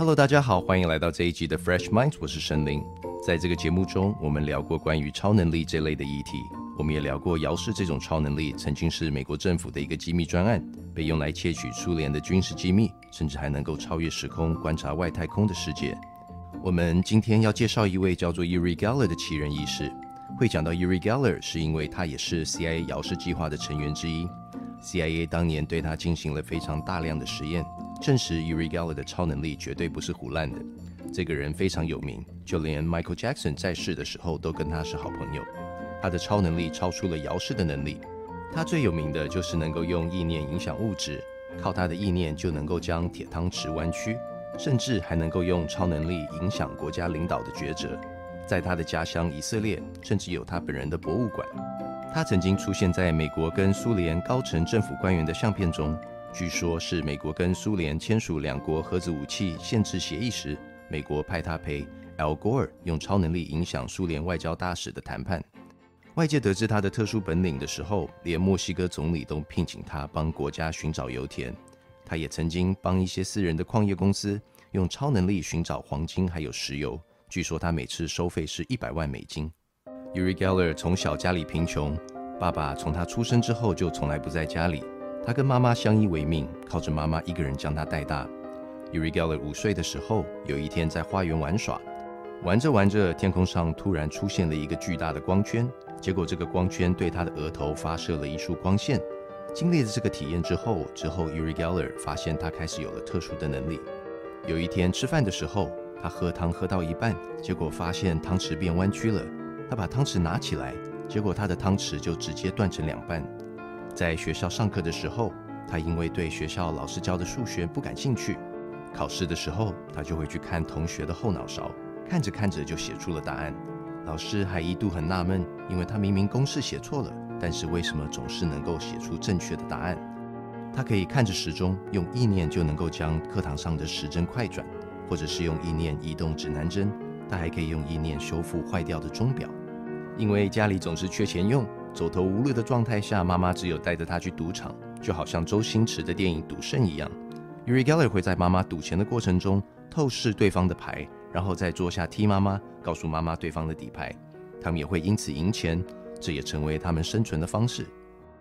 Hello，大家好，欢迎来到这一集的 Fresh Minds，我是神灵。在这个节目中，我们聊过关于超能力这类的议题，我们也聊过姚氏这种超能力曾经是美国政府的一个机密专案，被用来窃取苏联的军事机密，甚至还能够超越时空观察外太空的世界。我们今天要介绍一位叫做 Uri Geller 的奇人异事。会讲到 Uri Geller，是因为他也是 CIA 姚氏计划的成员之一。CIA 当年对他进行了非常大量的实验，证实 Uri g e l l e 的超能力绝对不是胡乱的。这个人非常有名，就连 Michael Jackson 在世的时候都跟他是好朋友。他的超能力超出了遥视的能力。他最有名的就是能够用意念影响物质，靠他的意念就能够将铁汤匙弯曲，甚至还能够用超能力影响国家领导的抉择。在他的家乡以色列，甚至有他本人的博物馆。他曾经出现在美国跟苏联高层政府官员的相片中，据说是美国跟苏联签署两国核子武器限制协议时，美国派他陪 Al Gore 用超能力影响苏联外交大使的谈判。外界得知他的特殊本领的时候，连墨西哥总理都聘请他帮国家寻找油田。他也曾经帮一些私人的矿业公司用超能力寻找黄金还有石油。据说他每次收费是一百万美金。Uri Geller 从小家里贫穷，爸爸从他出生之后就从来不在家里，他跟妈妈相依为命，靠着妈妈一个人将他带大。Uri Geller 五岁的时候，有一天在花园玩耍，玩着玩着，天空上突然出现了一个巨大的光圈，结果这个光圈对他的额头发射了一束光线。经历了这个体验之后，之后 Uri Geller 发现他开始有了特殊的能力。有一天吃饭的时候，他喝汤喝到一半，结果发现汤匙变弯曲了。他把汤匙拿起来，结果他的汤匙就直接断成两半。在学校上课的时候，他因为对学校老师教的数学不感兴趣，考试的时候他就会去看同学的后脑勺，看着看着就写出了答案。老师还一度很纳闷，因为他明明公式写错了，但是为什么总是能够写出正确的答案？他可以看着时钟，用意念就能够将课堂上的时针快转，或者是用意念移动指南针。他还可以用意念修复坏掉的钟表。因为家里总是缺钱用，走投无路的状态下，妈妈只有带着他去赌场，就好像周星驰的电影《赌圣》一样。Uri Geller 会在妈妈赌钱的过程中透视对方的牌，然后在桌下踢妈妈，告诉妈妈对方的底牌。他们也会因此赢钱，这也成为他们生存的方式。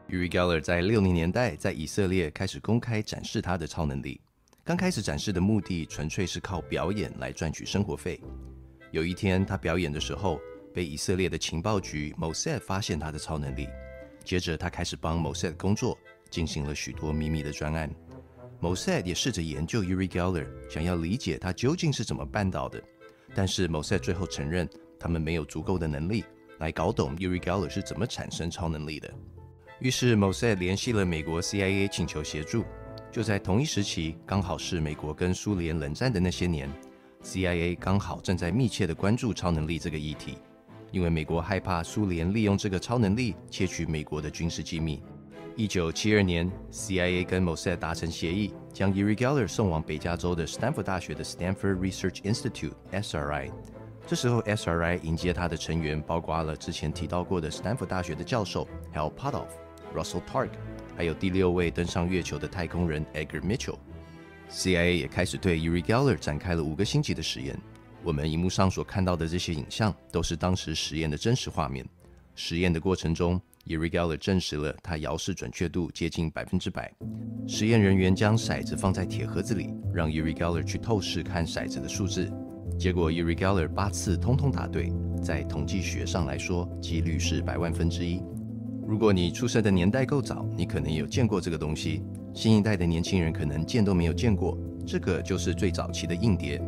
Uri Geller 在六零年代在以色列开始公开展示他的超能力。刚开始展示的目的纯粹是靠表演来赚取生活费。有一天他表演的时候。被以色列的情报局 Mossad 发现他的超能力，接着他开始帮 Mossad 工作，进行了许多秘密的专案。Mossad 也试着研究 Uri Geller，想要理解他究竟是怎么办到的。但是 Mossad 最后承认，他们没有足够的能力来搞懂 Uri Geller 是怎么产生超能力的。于是 Mossad 联系了美国 CIA，请求协助。就在同一时期，刚好是美国跟苏联冷战的那些年，CIA 刚好正在密切的关注超能力这个议题。因为美国害怕苏联利用这个超能力窃取美国的军事机密。一九七二年，CIA 跟 Mossad 达成协议，将 Uri Geller 送往北加州的斯坦福大学的 Stanford Research Institute（SRI）。这时候，SRI 迎接他的成员包括了之前提到过的斯坦福大学的教授 Hal Puthoff、Russell Targ，还有第六位登上月球的太空人 Edgar Mitchell。CIA 也开始对 Uri Geller 展开了五个星级的实验。我们荧幕上所看到的这些影像，都是当时实验的真实画面。实验的过程中，Uri Geller 证实了他摇式准确度接近百分之百。实验人员将骰子放在铁盒子里，让 Uri Geller 去透视看骰子的数字。结果，Uri Geller 八次通通答对。在统计学上来说，几率是百万分之一。如果你出生的年代够早，你可能有见过这个东西。新一代的年轻人可能见都没有见过。这个就是最早期的硬碟。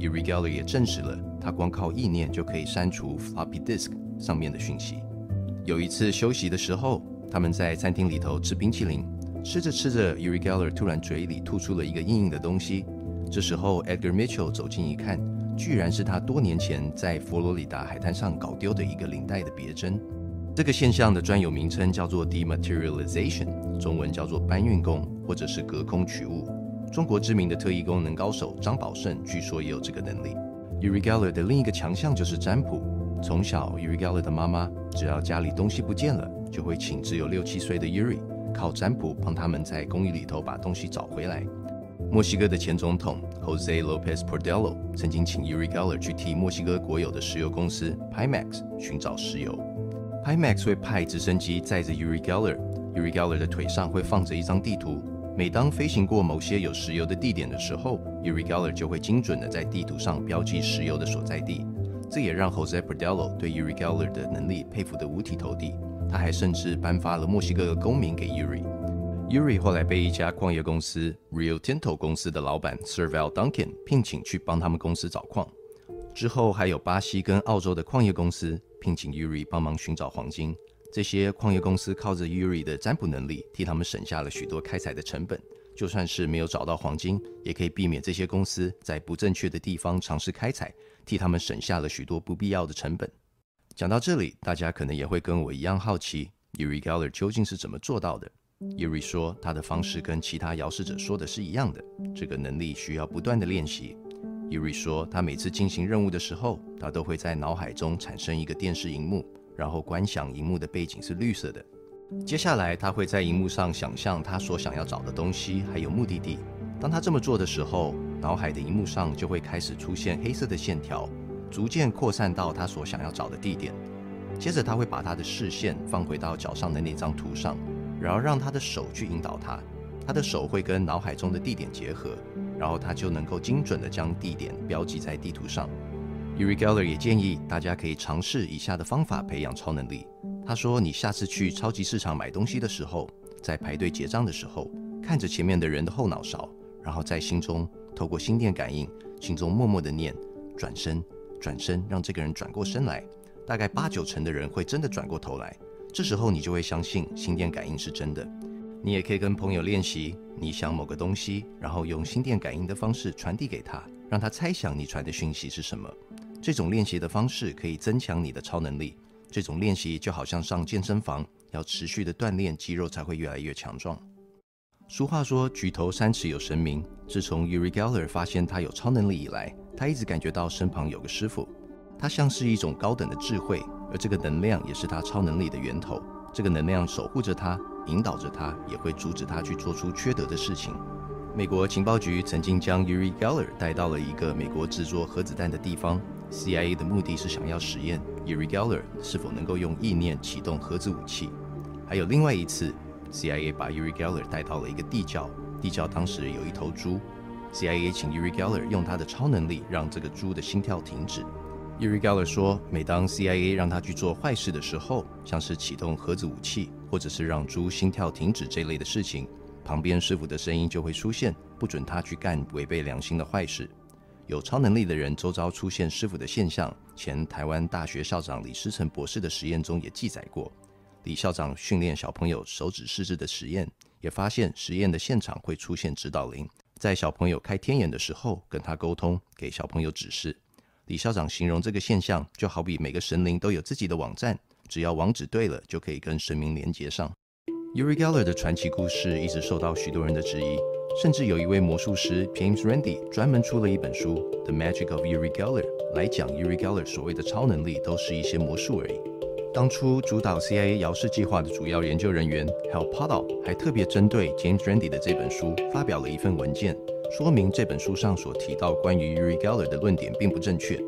Uri Geller 也证实了，他光靠意念就可以删除 floppy disk 上面的讯息。有一次休息的时候，他们在餐厅里头吃冰淇淋，吃着吃着，Uri Geller 突然嘴里吐出了一个硬硬的东西。这时候，Edgar Mitchell 走近一看，居然是他多年前在佛罗里达海滩上搞丢的一个领带的别针。这个现象的专有名称叫做 dematerialization，中文叫做搬运工或者是隔空取物。中国知名的特异功能高手张宝胜，据说也有这个能力。Uri Geller 的另一个强项就是占卜。从小，Uri Geller 的妈妈只要家里东西不见了，就会请只有六七岁的 Uri 靠占卜帮他们在公寓里头把东西找回来。墨西哥的前总统 Jose Lopez Portillo 曾经请 Uri Geller 去替墨西哥国有的石油公司 Pemex 寻找石油。Pemex 会派直升机载着 Uri Geller，Uri Geller 的腿上会放着一张地图。每当飞行过某些有石油的地点的时候，Uri Geller 就会精准的在地图上标记石油的所在地。这也让 Jose Portillo 对 Uri Geller 的能力佩服得五体投地。他还甚至颁发了墨西哥的公民给 Uri。Uri 后来被一家矿业公司 Rio Tinto 公司的老板 Sir Val Duncan 聘请去帮他们公司找矿。之后还有巴西跟澳洲的矿业公司聘请 Uri 帮忙寻找黄金。这些矿业公司靠着 Uri 的占卜能力，替他们省下了许多开采的成本。就算是没有找到黄金，也可以避免这些公司在不正确的地方尝试开采，替他们省下了许多不必要的成本。讲到这里，大家可能也会跟我一样好奇，Uri Geller 究竟是怎么做到的？Uri 说，他的方式跟其他遥视者说的是一样的。这个能力需要不断的练习。Uri 说，他每次进行任务的时候，他都会在脑海中产生一个电视荧幕，然后观想荧幕的背景是绿色的。接下来，他会在荧幕上想象他所想要找的东西，还有目的地。当他这么做的时候，脑海的荧幕上就会开始出现黑色的线条，逐渐扩散到他所想要找的地点。接着，他会把他的视线放回到脚上的那张图上。然后让他的手去引导他，他的手会跟脑海中的地点结合，然后他就能够精准的将地点标记在地图上。Uri Geller 也建议大家可以尝试以下的方法培养超能力。他说：“你下次去超级市场买东西的时候，在排队结账的时候，看着前面的人的后脑勺，然后在心中透过心电感应，心中默默的念‘转身，转身’，让这个人转过身来。大概八九成的人会真的转过头来。”这时候你就会相信心电感应是真的。你也可以跟朋友练习，你想某个东西，然后用心电感应的方式传递给他，让他猜想你传的讯息是什么。这种练习的方式可以增强你的超能力。这种练习就好像上健身房，要持续的锻炼肌肉才会越来越强壮。俗话说举头三尺有神明。自从 Uri Geller 发现他有超能力以来，他一直感觉到身旁有个师傅，他像是一种高等的智慧。而这个能量也是他超能力的源头。这个能量守护着他，引导着他，也会阻止他去做出缺德的事情。美国情报局曾经将 Uri Geller 带到了一个美国制作核子弹的地方。CIA 的目的是想要实验 Uri Geller 是否能够用意念启动核子武器。还有另外一次，CIA 把 Uri Geller 带到了一个地窖，地窖当时有一头猪。CIA 请 Uri Geller 用他的超能力让这个猪的心跳停止。Uri Geller 说，每当 CIA 让他去做坏事的时候，像是启动核子武器，或者是让猪心跳停止这类的事情，旁边师傅的声音就会出现，不准他去干违背良心的坏事。有超能力的人周遭出现师傅的现象，前台湾大学校长李思成博士的实验中也记载过。李校长训练小朋友手指试制的实验，也发现实验的现场会出现指导灵，在小朋友开天眼的时候跟他沟通，给小朋友指示。李校长形容这个现象，就好比每个神灵都有自己的网站，只要网址对了，就可以跟神明连接上。Uri Geller 的传奇故事一直受到许多人的质疑，甚至有一位魔术师 James Randi 专门出了一本书《The Magic of Uri Geller》，来讲 Uri Geller 所谓的超能力都是一些魔术而已。当初主导 CIA 摇视计划的主要研究人员 Hal Potter 还特别针对 James Randi 的这本书发表了一份文件。说明这本书上所提到关于 Uri Geller 的论点并不正确。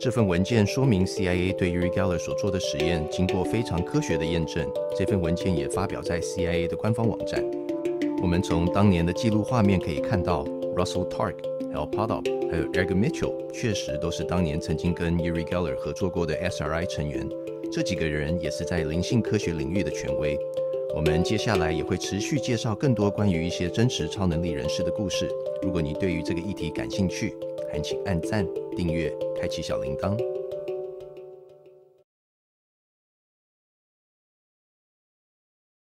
这份文件说明 CIA 对 Uri Geller 所做的实验经过非常科学的验证。这份文件也发表在 CIA 的官方网站。我们从当年的记录画面可以看到，Russell Targ、Al Padov 还有 Eric Mitchell 确实都是当年曾经跟 Yuri Geller 合作过的 SRI 成员。这几个人也是在灵性科学领域的权威。我们接下来也会持续介绍更多关于一些真实超能力人士的故事。如果你对于这个议题感兴趣，还请按赞、订阅、开启小铃铛。